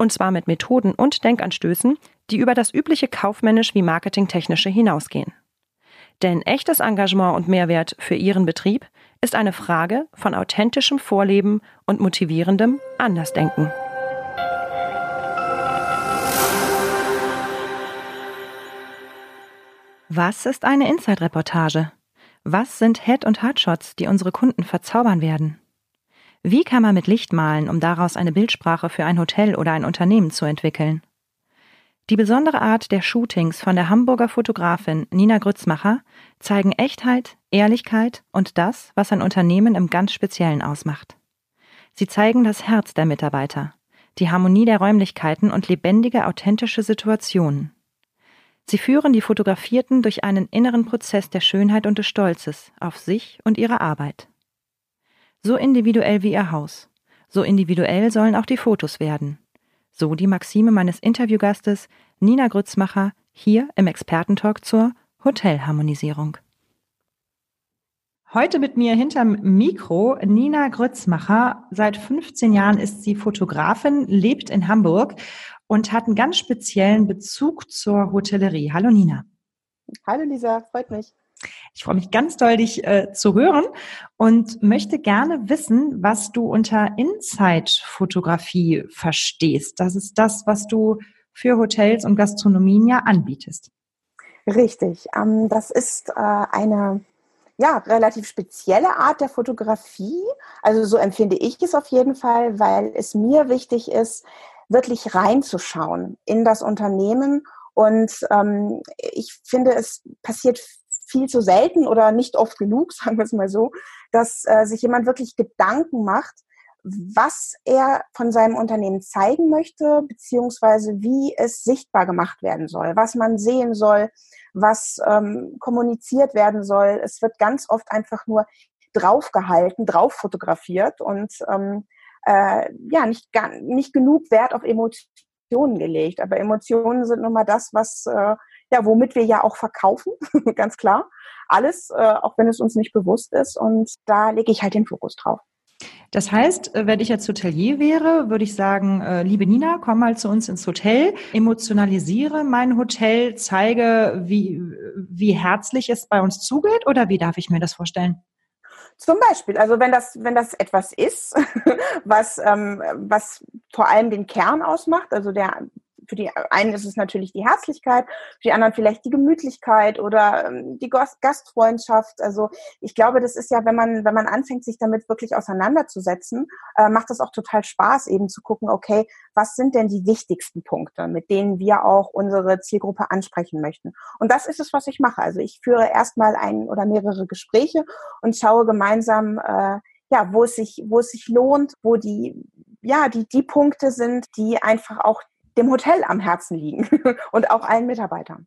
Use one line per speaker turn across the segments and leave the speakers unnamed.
Und zwar mit Methoden und Denkanstößen, die über das übliche kaufmännisch wie marketingtechnische hinausgehen. Denn echtes Engagement und Mehrwert für Ihren Betrieb ist eine Frage von authentischem Vorleben und motivierendem Andersdenken. Was ist eine Inside-Reportage? Was sind Head- und Hardshots, die unsere Kunden verzaubern werden? Wie kann man mit Licht malen, um daraus eine Bildsprache für ein Hotel oder ein Unternehmen zu entwickeln? Die besondere Art der Shootings von der Hamburger Fotografin Nina Grützmacher zeigen Echtheit, Ehrlichkeit und das, was ein Unternehmen im ganz Speziellen ausmacht. Sie zeigen das Herz der Mitarbeiter, die Harmonie der Räumlichkeiten und lebendige, authentische Situationen. Sie führen die Fotografierten durch einen inneren Prozess der Schönheit und des Stolzes auf sich und ihre Arbeit. So individuell wie ihr Haus. So individuell sollen auch die Fotos werden. So die Maxime meines Interviewgastes Nina Grützmacher hier im Expertentalk zur Hotelharmonisierung. Heute mit mir hinterm Mikro Nina Grützmacher. Seit 15 Jahren ist sie Fotografin, lebt in Hamburg und hat einen ganz speziellen Bezug zur Hotellerie. Hallo Nina.
Hallo Lisa, freut mich.
Ich freue mich ganz doll, dich äh, zu hören und möchte gerne wissen, was du unter Inside-Fotografie verstehst. Das ist das, was du für Hotels und Gastronomien ja anbietest.
Richtig. Ähm, das ist äh, eine ja, relativ spezielle Art der Fotografie. Also so empfinde ich es auf jeden Fall, weil es mir wichtig ist, wirklich reinzuschauen in das Unternehmen. Und ähm, ich finde, es passiert viel zu selten oder nicht oft genug, sagen wir es mal so, dass äh, sich jemand wirklich Gedanken macht, was er von seinem Unternehmen zeigen möchte, beziehungsweise wie es sichtbar gemacht werden soll, was man sehen soll, was ähm, kommuniziert werden soll. Es wird ganz oft einfach nur draufgehalten, drauf fotografiert und ähm, äh, ja, nicht, nicht genug Wert auf Emotionen gelegt. Aber Emotionen sind nun mal das, was äh, ja, womit wir ja auch verkaufen, ganz klar. Alles, äh, auch wenn es uns nicht bewusst ist. Und da lege ich halt den Fokus drauf.
Das heißt, äh, wenn ich jetzt Hotelier wäre, würde ich sagen, äh, liebe Nina, komm mal zu uns ins Hotel, emotionalisiere mein Hotel, zeige, wie, wie herzlich es bei uns zugeht oder wie darf ich mir das vorstellen?
Zum Beispiel, also wenn das, wenn das etwas ist, was, ähm, was vor allem den Kern ausmacht, also der, für die einen ist es natürlich die Herzlichkeit, für die anderen vielleicht die Gemütlichkeit oder ähm, die Gastfreundschaft. Also ich glaube, das ist ja, wenn man, wenn man anfängt, sich damit wirklich auseinanderzusetzen, äh, macht es auch total Spaß, eben zu gucken, okay, was sind denn die wichtigsten Punkte, mit denen wir auch unsere Zielgruppe ansprechen möchten. Und das ist es, was ich mache. Also ich führe erstmal ein oder mehrere Gespräche und schaue gemeinsam, äh, ja, wo es sich, wo es sich lohnt, wo die, ja, die, die Punkte sind, die einfach auch dem Hotel am Herzen liegen und auch allen Mitarbeitern.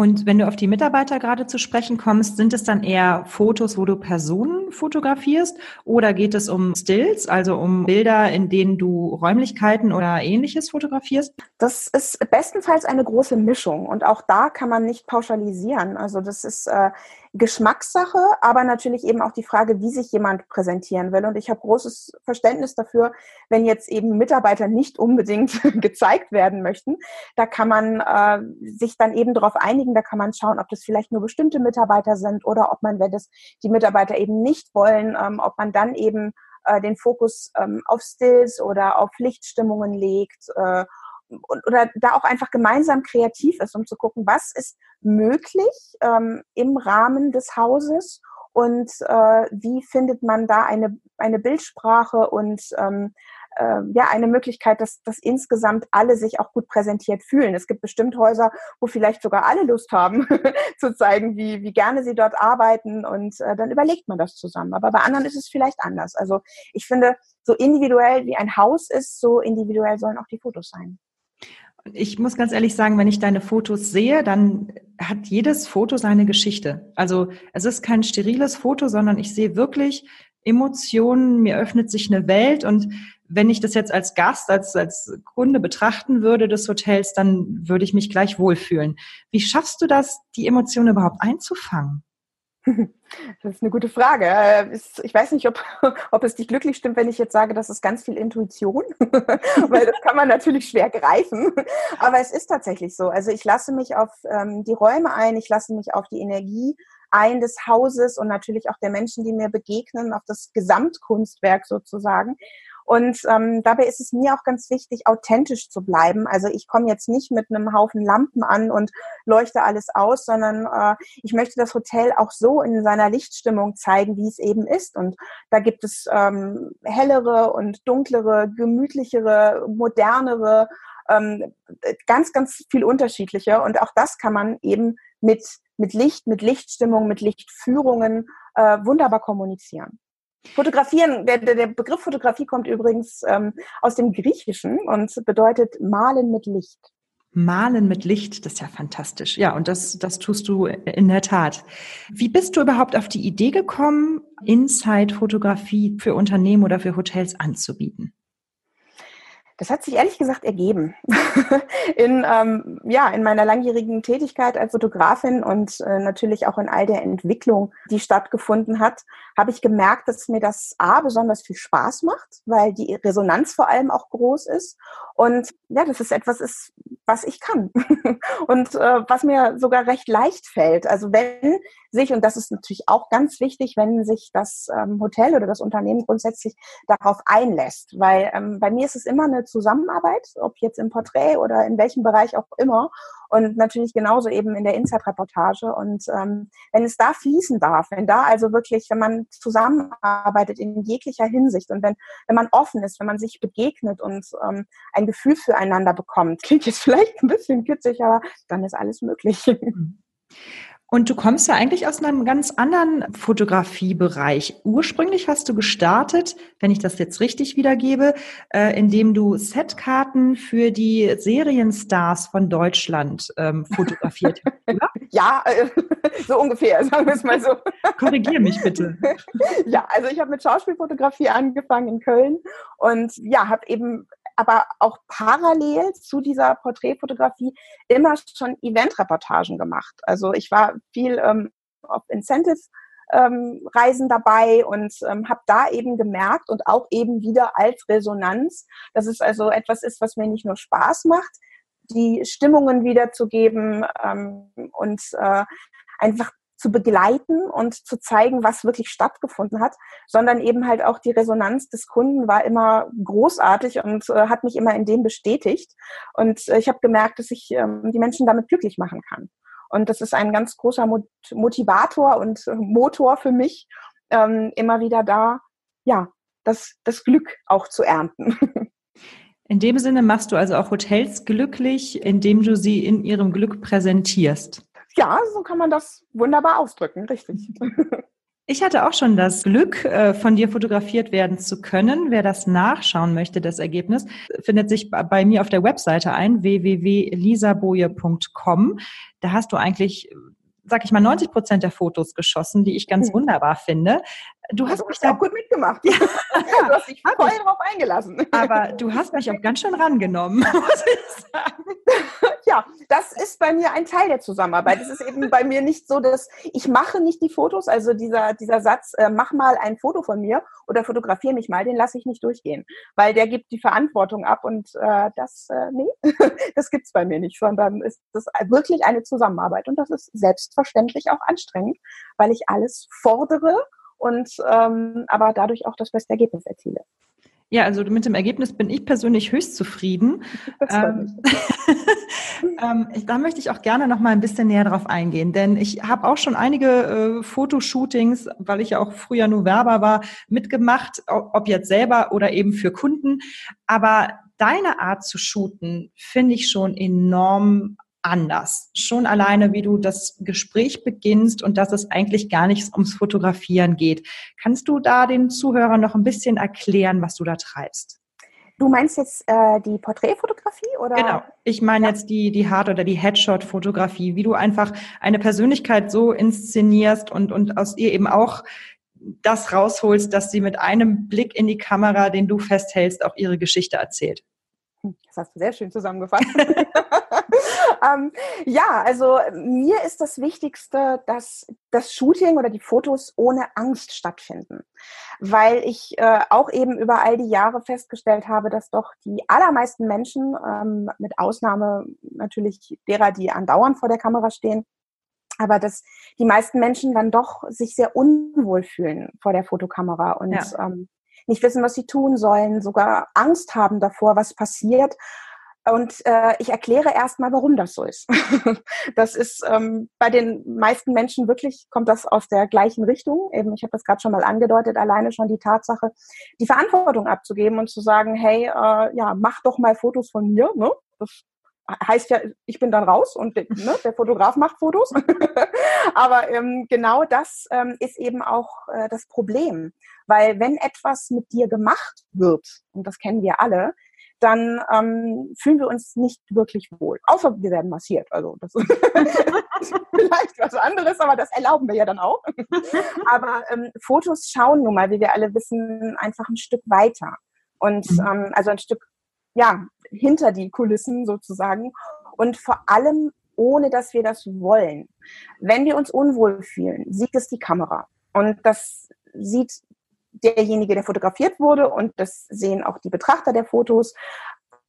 Und wenn du auf die Mitarbeiter gerade zu sprechen kommst, sind es dann eher Fotos, wo du Personen fotografierst oder geht es um Stills, also um Bilder, in denen du Räumlichkeiten oder ähnliches fotografierst?
Das ist bestenfalls eine große Mischung und auch da kann man nicht pauschalisieren. Also das ist äh, Geschmackssache, aber natürlich eben auch die Frage, wie sich jemand präsentieren will. Und ich habe großes Verständnis dafür, wenn jetzt eben Mitarbeiter nicht unbedingt gezeigt werden möchten. Da kann man äh, sich dann eben darauf einigen, da kann man schauen, ob das vielleicht nur bestimmte Mitarbeiter sind oder ob man, wenn das die Mitarbeiter eben nicht wollen, ähm, ob man dann eben äh, den Fokus ähm, auf Stills oder auf Lichtstimmungen legt äh, oder da auch einfach gemeinsam kreativ ist, um zu gucken, was ist möglich ähm, im Rahmen des Hauses und äh, wie findet man da eine, eine Bildsprache und ähm, äh, ja eine Möglichkeit, dass, dass insgesamt alle sich auch gut präsentiert fühlen. Es gibt bestimmt Häuser, wo vielleicht sogar alle Lust haben, zu zeigen, wie, wie gerne sie dort arbeiten und äh, dann überlegt man das zusammen. Aber bei anderen ist es vielleicht anders. Also ich finde, so individuell wie ein Haus ist, so individuell sollen auch die Fotos sein.
Ich muss ganz ehrlich sagen, wenn ich deine Fotos sehe, dann hat jedes Foto seine Geschichte. Also es ist kein steriles Foto, sondern ich sehe wirklich Emotionen, mir öffnet sich eine Welt und wenn ich das jetzt als Gast, als, als Kunde betrachten würde des Hotels, dann würde ich mich gleich wohlfühlen. Wie schaffst du das, die Emotionen überhaupt einzufangen?
Das ist eine gute Frage. Äh, ich weiß nicht, ob, ob es dich glücklich stimmt, wenn ich jetzt sage, das ist ganz viel Intuition, weil das kann man natürlich schwer greifen. Aber es ist tatsächlich so. Also ich lasse mich auf ähm, die Räume ein, ich lasse mich auf die Energie ein des Hauses und natürlich auch der Menschen, die mir begegnen, auf das Gesamtkunstwerk sozusagen. Und ähm, dabei ist es mir auch ganz wichtig, authentisch zu bleiben. Also ich komme jetzt nicht mit einem Haufen Lampen an und leuchte alles aus, sondern äh, ich möchte das Hotel auch so in seiner Lichtstimmung zeigen, wie es eben ist. Und da gibt es ähm, hellere und dunklere, gemütlichere, modernere, ähm, ganz, ganz viel unterschiedliche. Und auch das kann man eben mit, mit Licht, mit Lichtstimmung, mit Lichtführungen äh, wunderbar kommunizieren. Fotografieren, der, der Begriff Fotografie kommt übrigens ähm, aus dem Griechischen und bedeutet malen mit Licht.
Malen mit Licht, das ist ja fantastisch. Ja, und das, das tust du in der Tat. Wie bist du überhaupt auf die Idee gekommen, Inside-Fotografie für Unternehmen oder für Hotels anzubieten?
Das hat sich ehrlich gesagt ergeben. in, ähm, ja, in meiner langjährigen Tätigkeit als Fotografin und äh, natürlich auch in all der Entwicklung, die stattgefunden hat, habe ich gemerkt, dass mir das A besonders viel Spaß macht, weil die Resonanz vor allem auch groß ist. Und ja, das ist etwas ist, was ich kann und äh, was mir sogar recht leicht fällt. Also wenn sich, und das ist natürlich auch ganz wichtig, wenn sich das ähm, Hotel oder das Unternehmen grundsätzlich darauf einlässt, weil ähm, bei mir ist es immer eine Zusammenarbeit, ob jetzt im Porträt oder in welchem Bereich auch immer und natürlich genauso eben in der Inside-Reportage. Und ähm, wenn es da fließen darf, wenn da also wirklich, wenn man zusammenarbeitet in jeglicher Hinsicht und wenn, wenn man offen ist, wenn man sich begegnet und ähm, ein Gefühl füreinander bekommt, klingt jetzt vielleicht ein bisschen kitzig, aber dann ist alles möglich.
Und du kommst ja eigentlich aus einem ganz anderen Fotografiebereich. Ursprünglich hast du gestartet, wenn ich das jetzt richtig wiedergebe, äh, indem du Setkarten für die Serienstars von Deutschland ähm, fotografiert hast.
Ja, äh, so ungefähr, sagen wir es mal so.
Korrigier mich bitte.
Ja, also ich habe mit Schauspielfotografie angefangen in Köln und ja, habe eben aber auch parallel zu dieser Porträtfotografie immer schon Eventreportagen gemacht. Also ich war viel ähm, auf Incentive ähm, Reisen dabei und ähm, habe da eben gemerkt und auch eben wieder als Resonanz, dass es also etwas ist, was mir nicht nur Spaß macht, die Stimmungen wiederzugeben ähm, und äh, einfach zu begleiten und zu zeigen, was wirklich stattgefunden hat, sondern eben halt auch die Resonanz des Kunden war immer großartig und äh, hat mich immer in dem bestätigt. Und äh, ich habe gemerkt, dass ich ähm, die Menschen damit glücklich machen kann. Und das ist ein ganz großer Mot Motivator und äh, Motor für mich, ähm, immer wieder da, ja, das, das Glück auch zu ernten.
In dem Sinne machst du also auch Hotels glücklich, indem du sie in ihrem Glück präsentierst.
Ja, so kann man das wunderbar ausdrücken, richtig.
Ich hatte auch schon das Glück, äh, von dir fotografiert werden zu können. Wer das nachschauen möchte, das Ergebnis, findet sich bei mir auf der Webseite ein, www.lisaboje.com. Da hast du eigentlich sag ich mal, 90 Prozent der Fotos geschossen, die ich ganz hm. wunderbar finde.
Du hast also, mich da gut mitgemacht. Ja. du hast dich voll drauf eingelassen.
Aber du hast mich auch ganz schön rangenommen, muss ich
sagen. Ja, das ist bei mir ein Teil der Zusammenarbeit. Es ist eben bei mir nicht so, dass ich mache nicht die Fotos, also dieser, dieser Satz, äh, mach mal ein Foto von mir oder fotografiere mich mal, den lasse ich nicht durchgehen, weil der gibt die Verantwortung ab und äh, das, äh, nee, das gibt's bei mir nicht, sondern ist das wirklich eine Zusammenarbeit und das ist selbstverständlich auch anstrengend, weil ich alles fordere und ähm, aber dadurch auch das beste Ergebnis erziele.
Ja, also mit dem Ergebnis bin ich persönlich höchst zufrieden. Ähm, ähm, da möchte ich auch gerne noch mal ein bisschen näher drauf eingehen, denn ich habe auch schon einige äh, Fotoshootings, weil ich ja auch früher nur Werber war, mitgemacht, ob jetzt selber oder eben für Kunden. Aber deine Art zu shooten finde ich schon enorm anders. Schon alleine, wie du das Gespräch beginnst und dass es eigentlich gar nichts ums Fotografieren geht. Kannst du da den Zuhörern noch ein bisschen erklären, was du da treibst?
Du meinst jetzt äh, die Porträtfotografie oder?
Genau. Ich meine ja. jetzt die, die Hard- oder die Headshot-Fotografie, wie du einfach eine Persönlichkeit so inszenierst und, und aus ihr eben auch das rausholst, dass sie mit einem Blick in die Kamera, den du festhältst, auch ihre Geschichte erzählt.
Hm, das hast du sehr schön zusammengefasst. ähm, ja, also mir ist das Wichtigste, dass das Shooting oder die Fotos ohne Angst stattfinden. Weil ich äh, auch eben über all die Jahre festgestellt habe, dass doch die allermeisten Menschen, ähm, mit Ausnahme natürlich derer, die andauernd vor der Kamera stehen, aber dass die meisten Menschen dann doch sich sehr unwohl fühlen vor der Fotokamera und ja. ähm, nicht wissen, was sie tun sollen, sogar Angst haben davor, was passiert. Und äh, ich erkläre erstmal, warum das so ist. das ist ähm, bei den meisten Menschen wirklich, kommt das aus der gleichen Richtung. Eben, ich habe das gerade schon mal angedeutet, alleine schon die Tatsache, die Verantwortung abzugeben und zu sagen, hey, äh, ja, mach doch mal Fotos von mir. Ne? Das heißt ja, ich bin dann raus und ne, der Fotograf macht Fotos. Aber ähm, genau das ähm, ist eben auch äh, das Problem. Weil wenn etwas mit dir gemacht wird, und das kennen wir alle, dann ähm, fühlen wir uns nicht wirklich wohl. Außer wir werden massiert. Also das ist vielleicht was anderes, aber das erlauben wir ja dann auch. aber ähm, Fotos schauen nun mal, wie wir alle wissen, einfach ein Stück weiter. Und mhm. ähm, also ein Stück ja, hinter die Kulissen sozusagen und vor allem ohne dass wir das wollen. Wenn wir uns unwohl fühlen, sieht es die Kamera und das sieht derjenige, der fotografiert wurde und das sehen auch die Betrachter der Fotos.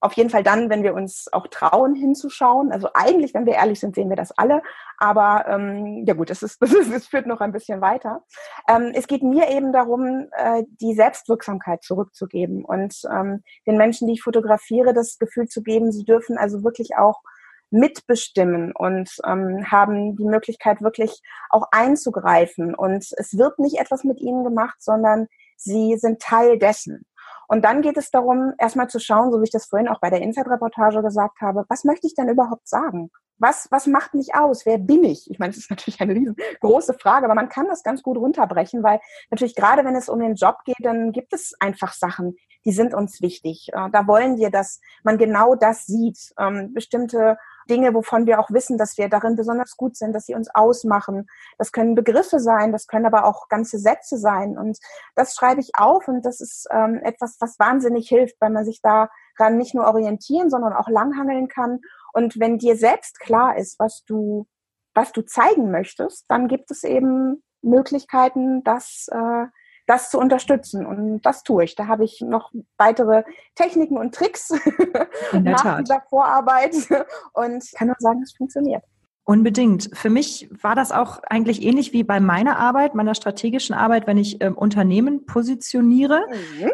Auf jeden Fall dann, wenn wir uns auch trauen hinzuschauen. Also eigentlich, wenn wir ehrlich sind, sehen wir das alle. Aber ähm, ja gut, das, ist, das, ist, das führt noch ein bisschen weiter. Ähm, es geht mir eben darum, äh, die Selbstwirksamkeit zurückzugeben und ähm, den Menschen, die ich fotografiere, das Gefühl zu geben, sie dürfen also wirklich auch mitbestimmen und ähm, haben die Möglichkeit, wirklich auch einzugreifen. Und es wird nicht etwas mit ihnen gemacht, sondern sie sind Teil dessen. Und dann geht es darum, erstmal zu schauen, so wie ich das vorhin auch bei der Inside-Reportage gesagt habe, was möchte ich denn überhaupt sagen? Was, was macht mich aus? Wer bin ich? Ich meine, das ist natürlich eine riesengroße Frage, aber man kann das ganz gut runterbrechen, weil natürlich gerade wenn es um den Job geht, dann gibt es einfach Sachen, die sind uns wichtig. Äh, da wollen wir, dass man genau das sieht. Ähm, bestimmte Dinge, wovon wir auch wissen, dass wir darin besonders gut sind, dass sie uns ausmachen. Das können Begriffe sein, das können aber auch ganze Sätze sein. Und das schreibe ich auf und das ist ähm, etwas, was wahnsinnig hilft, weil man sich daran nicht nur orientieren, sondern auch langhangeln kann. Und wenn dir selbst klar ist, was du, was du zeigen möchtest, dann gibt es eben Möglichkeiten, das äh, das zu unterstützen. Und das tue ich. Da habe ich noch weitere Techniken und Tricks nach Tat. dieser Vorarbeit und kann nur sagen, es funktioniert.
Unbedingt. Für mich war das auch eigentlich ähnlich wie bei meiner Arbeit, meiner strategischen Arbeit, wenn ich ähm, Unternehmen positioniere.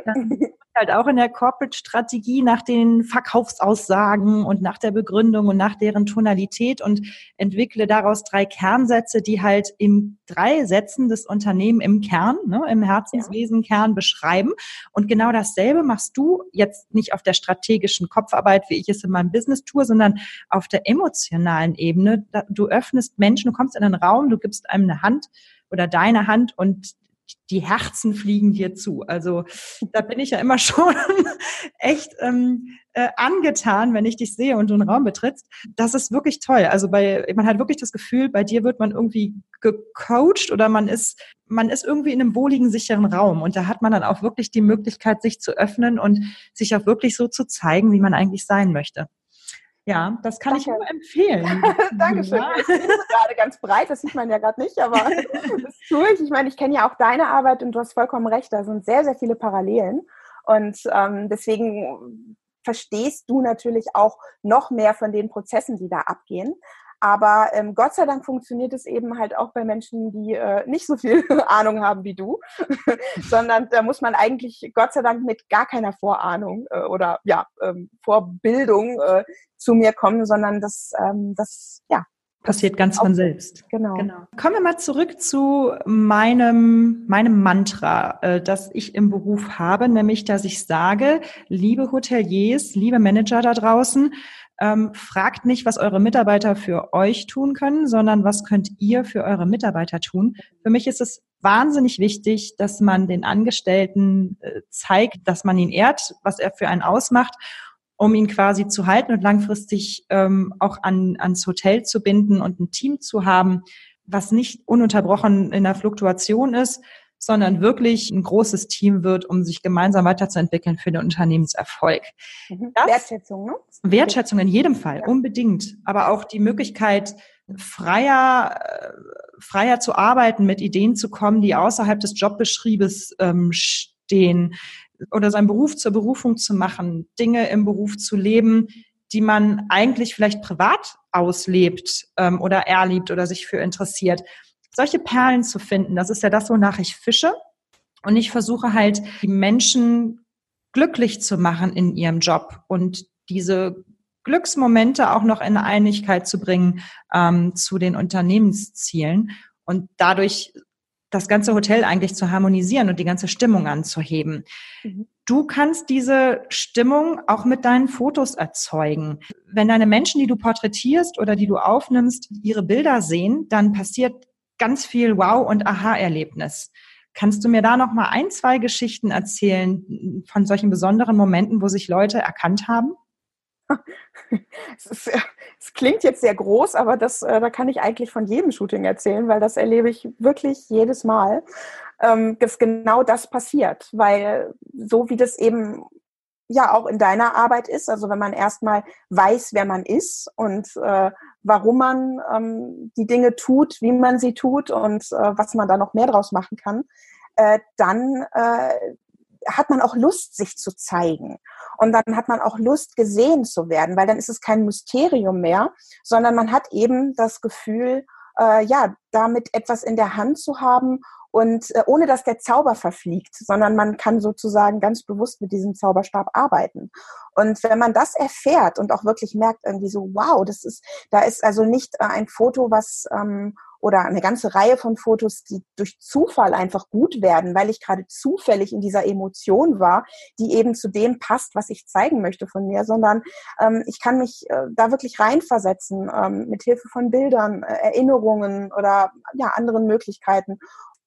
Mhm halt auch in der Corporate-Strategie nach den Verkaufsaussagen und nach der Begründung und nach deren Tonalität und entwickle daraus drei Kernsätze, die halt in drei Sätzen das Unternehmen im Kern, ne, im Herzenswesenkern beschreiben. Und genau dasselbe machst du jetzt nicht auf der strategischen Kopfarbeit, wie ich es in meinem Business tue, sondern auf der emotionalen Ebene. Du öffnest Menschen, du kommst in einen Raum, du gibst einem eine Hand oder deine Hand und die Herzen fliegen dir zu. Also da bin ich ja immer schon echt ähm, äh, angetan, wenn ich dich sehe und du einen Raum betrittst. Das ist wirklich toll. Also bei man hat wirklich das Gefühl, bei dir wird man irgendwie gecoacht oder man ist man ist irgendwie in einem wohligen, sicheren Raum und da hat man dann auch wirklich die Möglichkeit, sich zu öffnen und sich auch wirklich so zu zeigen, wie man eigentlich sein möchte. Ja, das kann Danke. ich nur empfehlen.
Dankeschön. Ja. Ich bin gerade ganz breit, das sieht man ja gerade nicht, aber das tue ich. Ich meine, ich kenne ja auch deine Arbeit und du hast vollkommen recht, da sind sehr, sehr viele Parallelen. Und ähm, deswegen verstehst du natürlich auch noch mehr von den Prozessen, die da abgehen. Aber ähm, Gott sei Dank funktioniert es eben halt auch bei Menschen, die äh, nicht so viel Ahnung haben wie du, sondern da muss man eigentlich Gott sei Dank mit gar keiner Vorahnung äh, oder ja ähm, Vorbildung äh, zu mir kommen, sondern das, ähm, das ja
passiert ganz von selbst. Genau. genau. Kommen wir mal zurück zu meinem, meinem Mantra, äh, das ich im Beruf habe, nämlich, dass ich sage, liebe Hoteliers, liebe Manager da draußen, ähm, fragt nicht, was eure Mitarbeiter für euch tun können, sondern was könnt ihr für eure Mitarbeiter tun. Für mich ist es wahnsinnig wichtig, dass man den Angestellten äh, zeigt, dass man ihn ehrt, was er für einen ausmacht, um ihn quasi zu halten und langfristig ähm, auch an, ans Hotel zu binden und ein Team zu haben, was nicht ununterbrochen in der Fluktuation ist, sondern wirklich ein großes Team wird, um sich gemeinsam weiterzuentwickeln für den Unternehmenserfolg.
Mhm. Wertschätzung, ne?
Wertschätzung in jedem Fall, ja. unbedingt. Aber auch die Möglichkeit, freier, äh, freier zu arbeiten, mit Ideen zu kommen, die außerhalb des Jobbeschriebes ähm, stehen oder seinen Beruf zur Berufung zu machen, Dinge im Beruf zu leben, die man eigentlich vielleicht privat auslebt ähm, oder erlebt oder sich für interessiert solche Perlen zu finden, das ist ja das, wonach ich fische. Und ich versuche halt, die Menschen glücklich zu machen in ihrem Job und diese Glücksmomente auch noch in Einigkeit zu bringen ähm, zu den Unternehmenszielen und dadurch das ganze Hotel eigentlich zu harmonisieren und die ganze Stimmung anzuheben. Mhm. Du kannst diese Stimmung auch mit deinen Fotos erzeugen. Wenn deine Menschen, die du porträtierst oder die du aufnimmst, ihre Bilder sehen, dann passiert ganz viel Wow- und Aha-Erlebnis. Kannst du mir da noch mal ein, zwei Geschichten erzählen von solchen besonderen Momenten, wo sich Leute erkannt haben?
Es, ist, es klingt jetzt sehr groß, aber das, äh, da kann ich eigentlich von jedem Shooting erzählen, weil das erlebe ich wirklich jedes Mal, ähm, dass genau das passiert. Weil so wie das eben ja auch in deiner Arbeit ist, also wenn man erstmal weiß, wer man ist und äh, warum man ähm, die Dinge tut, wie man sie tut und äh, was man da noch mehr draus machen kann, äh, dann äh, hat man auch Lust, sich zu zeigen. Und dann hat man auch Lust, gesehen zu werden, weil dann ist es kein Mysterium mehr, sondern man hat eben das Gefühl, äh, ja, damit etwas in der Hand zu haben und äh, ohne dass der Zauber verfliegt, sondern man kann sozusagen ganz bewusst mit diesem Zauberstab arbeiten. Und wenn man das erfährt und auch wirklich merkt irgendwie so, wow, das ist, da ist also nicht äh, ein Foto, was ähm, oder eine ganze Reihe von Fotos, die durch Zufall einfach gut werden, weil ich gerade zufällig in dieser Emotion war, die eben zu dem passt, was ich zeigen möchte von mir, sondern ähm, ich kann mich äh, da wirklich reinversetzen ähm, mit Hilfe von Bildern, äh, Erinnerungen oder ja anderen Möglichkeiten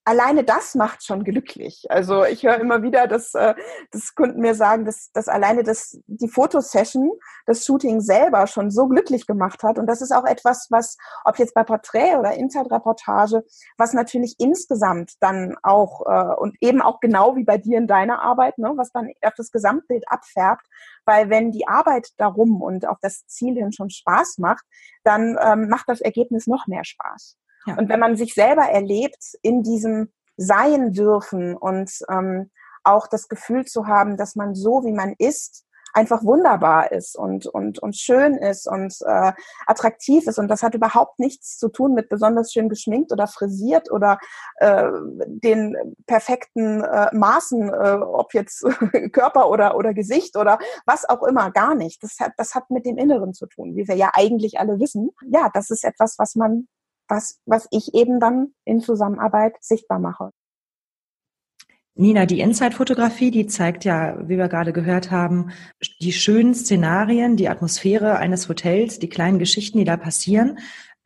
alleine das macht schon glücklich. Also ich höre immer wieder, dass, äh, dass Kunden mir sagen, dass, dass alleine das, die Fotosession, das Shooting selber schon so glücklich gemacht hat. Und das ist auch etwas, was, ob jetzt bei Porträt oder Inside-Reportage, was natürlich insgesamt dann auch äh, und eben auch genau wie bei dir in deiner Arbeit, ne, was dann auf das Gesamtbild abfärbt. Weil wenn die Arbeit darum und auf das Ziel hin schon Spaß macht, dann ähm, macht das Ergebnis noch mehr Spaß. Ja. Und wenn man sich selber erlebt in diesem Sein dürfen und ähm, auch das Gefühl zu haben, dass man so, wie man ist, einfach wunderbar ist und, und, und schön ist und äh, attraktiv ist. Und das hat überhaupt nichts zu tun mit besonders schön geschminkt oder frisiert oder äh, den perfekten äh, Maßen, äh, ob jetzt Körper oder, oder Gesicht oder was auch immer, gar nicht. Das hat, das hat mit dem Inneren zu tun, wie wir ja eigentlich alle wissen. Ja, das ist etwas, was man was, was ich eben dann in Zusammenarbeit sichtbar mache.
Nina, die Inside-Fotografie, die zeigt ja, wie wir gerade gehört haben, die schönen Szenarien, die Atmosphäre eines Hotels, die kleinen Geschichten, die da passieren.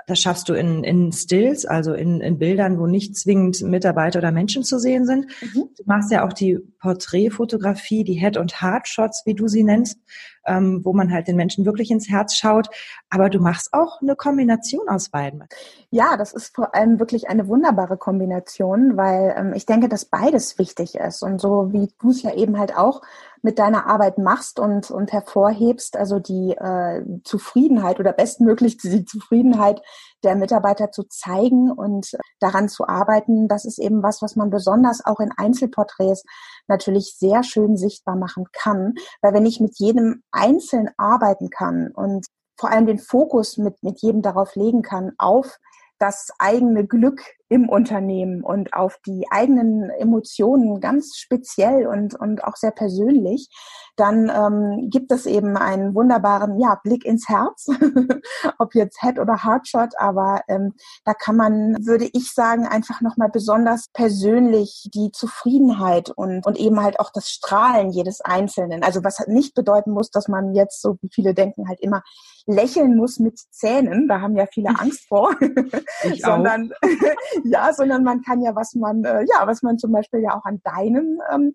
Das schaffst du in, in Stills, also in, in Bildern, wo nicht zwingend Mitarbeiter oder Menschen zu sehen sind. Mhm. Du machst ja auch die Porträtfotografie, die Head- und Heart-Shots, wie du sie nennst, ähm, wo man halt den Menschen wirklich ins Herz schaut. Aber du machst auch eine Kombination aus beiden.
Ja, das ist vor allem wirklich eine wunderbare Kombination, weil ähm, ich denke, dass beides wichtig ist. Und so wie du es ja eben halt auch mit deiner Arbeit machst und, und hervorhebst, also die äh, Zufriedenheit oder bestmöglich die Zufriedenheit der Mitarbeiter zu zeigen und daran zu arbeiten, das ist eben was, was man besonders auch in Einzelporträts natürlich sehr schön sichtbar machen kann, weil wenn ich mit jedem einzeln arbeiten kann und vor allem den Fokus mit, mit jedem darauf legen kann, auf das eigene Glück im Unternehmen und auf die eigenen Emotionen ganz speziell und, und auch sehr persönlich, dann ähm, gibt es eben einen wunderbaren ja, Blick ins Herz, ob jetzt Head oder Heartshot, aber ähm, da kann man, würde ich sagen, einfach nochmal besonders persönlich die Zufriedenheit und, und eben halt auch das Strahlen jedes Einzelnen, also was nicht bedeuten muss, dass man jetzt, so wie viele denken, halt immer lächeln muss mit Zähnen, da haben ja viele Angst vor, sondern ja, sondern man kann ja, was man, äh, ja, was man zum Beispiel ja auch an deinem ähm,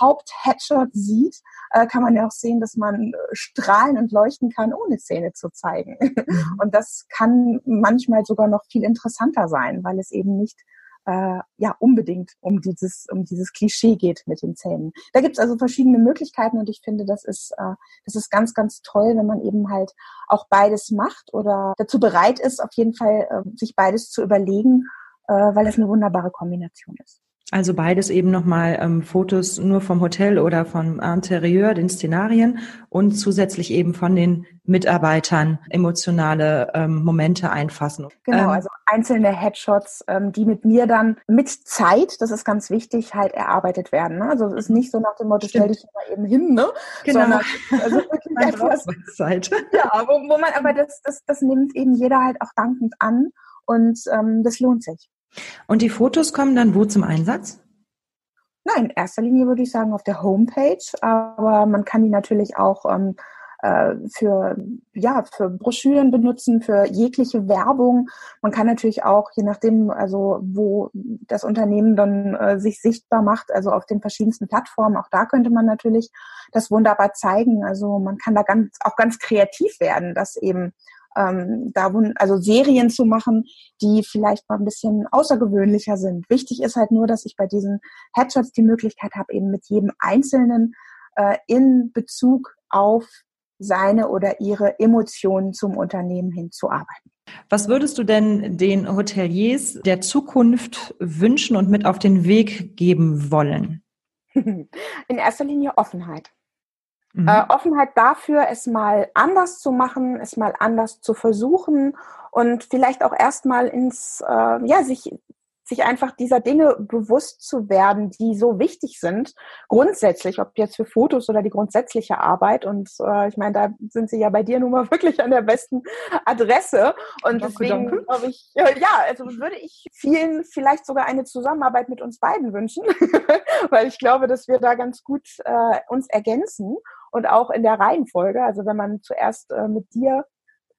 Haupt-Headshot sieht, äh, kann man ja auch sehen, dass man äh, strahlen und leuchten kann, ohne Zähne zu zeigen. Mhm. Und das kann manchmal sogar noch viel interessanter sein, weil es eben nicht äh, ja unbedingt um dieses um dieses Klischee geht mit den Zähnen. Da gibt es also verschiedene Möglichkeiten und ich finde, das ist äh, das ist ganz ganz toll, wenn man eben halt auch beides macht oder dazu bereit ist, auf jeden Fall äh, sich beides zu überlegen, äh, weil das eine wunderbare Kombination ist.
Also beides eben nochmal ähm, Fotos nur vom Hotel oder vom Interieur, den Szenarien und zusätzlich eben von den Mitarbeitern emotionale ähm, Momente einfassen.
Genau, ähm, also einzelne Headshots, ähm, die mit mir dann mit Zeit, das ist ganz wichtig, halt erarbeitet werden. Ne? Also es ist nicht so nach dem Motto, stell dich mal eben hin, ne?
Genau. Sondern also wirklich etwas,
Zeit. Ja, wo, wo man, aber das, das, das nimmt eben jeder halt auch dankend an und ähm, das lohnt sich.
Und die Fotos kommen dann wo zum Einsatz?
Nein, in erster Linie würde ich sagen auf der Homepage, aber man kann die natürlich auch ähm, äh, für, ja, für Broschüren benutzen, für jegliche Werbung. Man kann natürlich auch, je nachdem, also wo das Unternehmen dann äh, sich sichtbar macht, also auf den verschiedensten Plattformen, auch da könnte man natürlich das wunderbar zeigen. Also man kann da ganz, auch ganz kreativ werden, dass eben ähm, da also Serien zu machen, die vielleicht mal ein bisschen außergewöhnlicher sind. Wichtig ist halt nur, dass ich bei diesen Headshots die Möglichkeit habe, eben mit jedem Einzelnen äh, in Bezug auf seine oder ihre Emotionen zum Unternehmen hinzuarbeiten.
Was würdest du denn den Hoteliers der Zukunft wünschen und mit auf den Weg geben wollen?
In erster Linie Offenheit. Mhm. Äh, Offenheit dafür, es mal anders zu machen, es mal anders zu versuchen und vielleicht auch erstmal ins, äh, ja, sich sich einfach dieser Dinge bewusst zu werden, die so wichtig sind, grundsätzlich, ob jetzt für Fotos oder die grundsätzliche Arbeit. Und äh, ich meine, da sind sie ja bei dir nun mal wirklich an der besten Adresse. Und danke, deswegen glaube ich, ja, also würde ich vielen vielleicht sogar eine Zusammenarbeit mit uns beiden wünschen, weil ich glaube, dass wir da ganz gut äh, uns ergänzen und auch in der Reihenfolge. Also wenn man zuerst äh, mit dir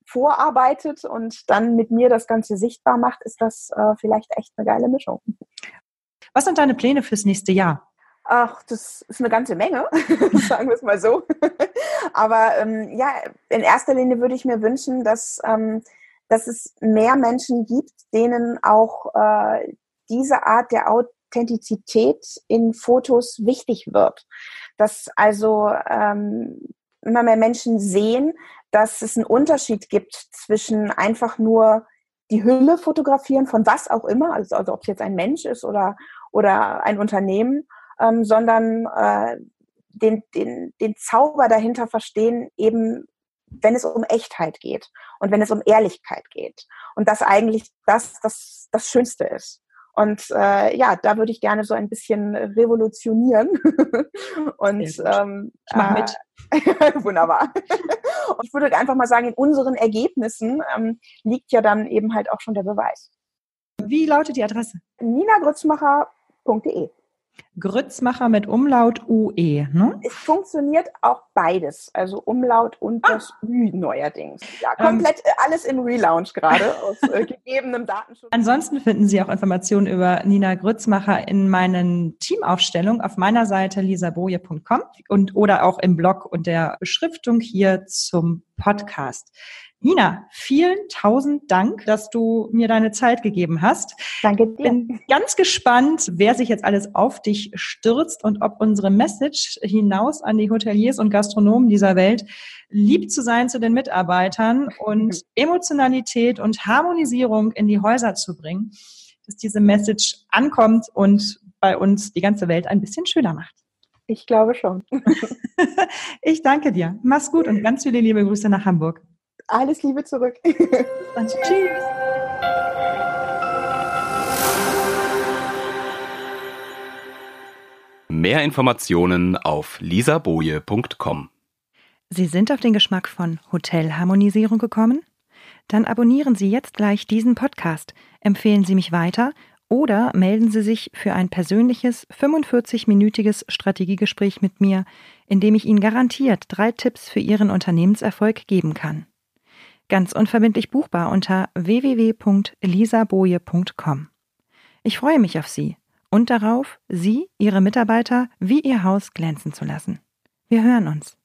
vorarbeitet und dann mit mir das Ganze sichtbar macht, ist das äh, vielleicht echt eine geile Mischung.
Was sind deine Pläne fürs nächste Jahr?
Ach, das ist eine ganze Menge, sagen wir es mal so. Aber ähm, ja, in erster Linie würde ich mir wünschen, dass, ähm, dass es mehr Menschen gibt, denen auch äh, diese Art der Authentizität in Fotos wichtig wird. Dass also ähm, immer mehr Menschen sehen, dass es einen Unterschied gibt zwischen einfach nur die Hülle fotografieren von was auch immer, also, also ob es jetzt ein Mensch ist oder, oder ein Unternehmen, ähm, sondern äh, den, den, den Zauber dahinter verstehen, eben wenn es um Echtheit geht und wenn es um Ehrlichkeit geht. Und das eigentlich das, das, das Schönste ist. Und äh, ja, da würde ich gerne so ein bisschen revolutionieren. und ähm,
ich mache mit.
Äh, wunderbar. und ich würde einfach mal sagen, in unseren Ergebnissen ähm, liegt ja dann eben halt auch schon der Beweis.
Wie lautet die Adresse?
ninagrützmacher.de
Grützmacher mit Umlaut UE, ne?
Es funktioniert auch beides, also Umlaut und ah. das Ü neuerdings. Ja, komplett ähm. alles im Relaunch gerade aus äh, gegebenem Datenschutz.
Ansonsten finden Sie auch Informationen über Nina Grützmacher in meinen Teamaufstellungen auf meiner Seite lisaboje.com und oder auch im Blog und der Beschriftung hier zum Podcast. Nina, vielen tausend Dank, dass du mir deine Zeit gegeben hast.
Danke dir.
Bin ganz gespannt, wer sich jetzt alles auf dich stürzt und ob unsere Message hinaus an die Hoteliers und Gastronomen dieser Welt lieb zu sein zu den Mitarbeitern und Emotionalität und Harmonisierung in die Häuser zu bringen, dass diese Message ankommt und bei uns die ganze Welt ein bisschen schöner macht.
Ich glaube schon.
ich danke dir. Mach's gut und ganz viele liebe Grüße nach Hamburg.
Alles Liebe zurück.
Dann tschüss.
Mehr Informationen auf lisaboje.com.
Sie sind auf den Geschmack von Hotelharmonisierung gekommen? Dann abonnieren Sie jetzt gleich diesen Podcast, empfehlen Sie mich weiter oder melden Sie sich für ein persönliches 45-minütiges Strategiegespräch mit mir, in dem ich Ihnen garantiert drei Tipps für Ihren Unternehmenserfolg geben kann. Ganz unverbindlich buchbar unter www.elisaboje.com. Ich freue mich auf Sie und darauf, Sie, Ihre Mitarbeiter wie Ihr Haus glänzen zu lassen. Wir hören uns.